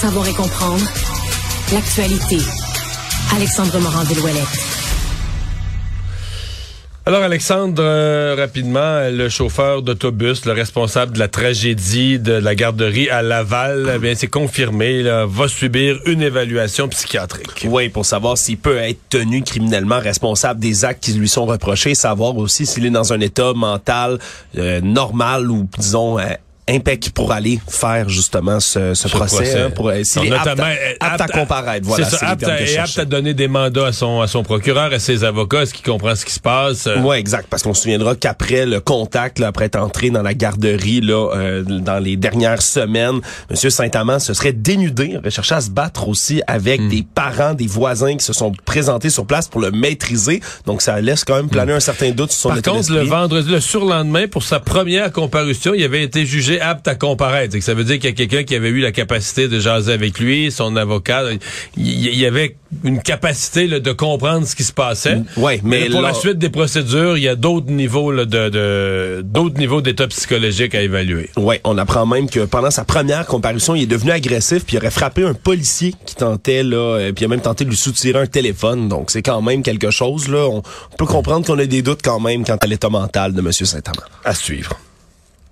Savoir et comprendre l'actualité. Alexandre morand delouellette Alors Alexandre, euh, rapidement, le chauffeur d'autobus, le responsable de la tragédie de la garderie à Laval, eh bien c'est confirmé, là, va subir une évaluation psychiatrique. Oui, pour savoir s'il peut être tenu criminellement responsable des actes qui lui sont reprochés, savoir aussi s'il est dans un état mental euh, normal ou disons euh, impec pour aller faire justement ce, ce, procès, procès. hein, pour s'il est Notamment, apte, à, apte à comparaître. Voilà, c'est ça, apte, à, et apte à donner des mandats à son, à son procureur, à ses avocats, est-ce qu'il comprend ce qui se passe? Euh, Oui, exact, parce qu'on se souviendra qu'après le contact, là, après être entré dans la garderie là, euh, dans les dernières semaines, Monsieur Saint-Amand se serait dénudé, aurait cherché à se battre aussi Hmm. avec des parents, des voisins qui se sont présentés sur place pour le maîtriser. Donc ça laisse quand même planer un certain doute sur son Par contre, le vendredi, le surlendemain, pour sa première comparution, il avait été jugé apte à comparaître. Ça veut dire qu'il y a quelqu'un qui avait eu la capacité de jaser avec lui, son avocat. Il y avait une capacité là, de comprendre ce qui se passait. Ouais, mais pour là- la suite des procédures, il y a d'autres niveaux là, de, de d'autres niveaux d'état psychologique à évaluer. Ouais, on apprend même que pendant sa première comparution, il est devenu agressif puis il aurait frappé un policier qui tentait là, euh, puis il a même tenté de lui soutirer un téléphone. Donc c'est quand même quelque chose là. On peut comprendre qu'on a des doutes quand même quant à l'état mental de Monsieur Saint-Amand. À suivre.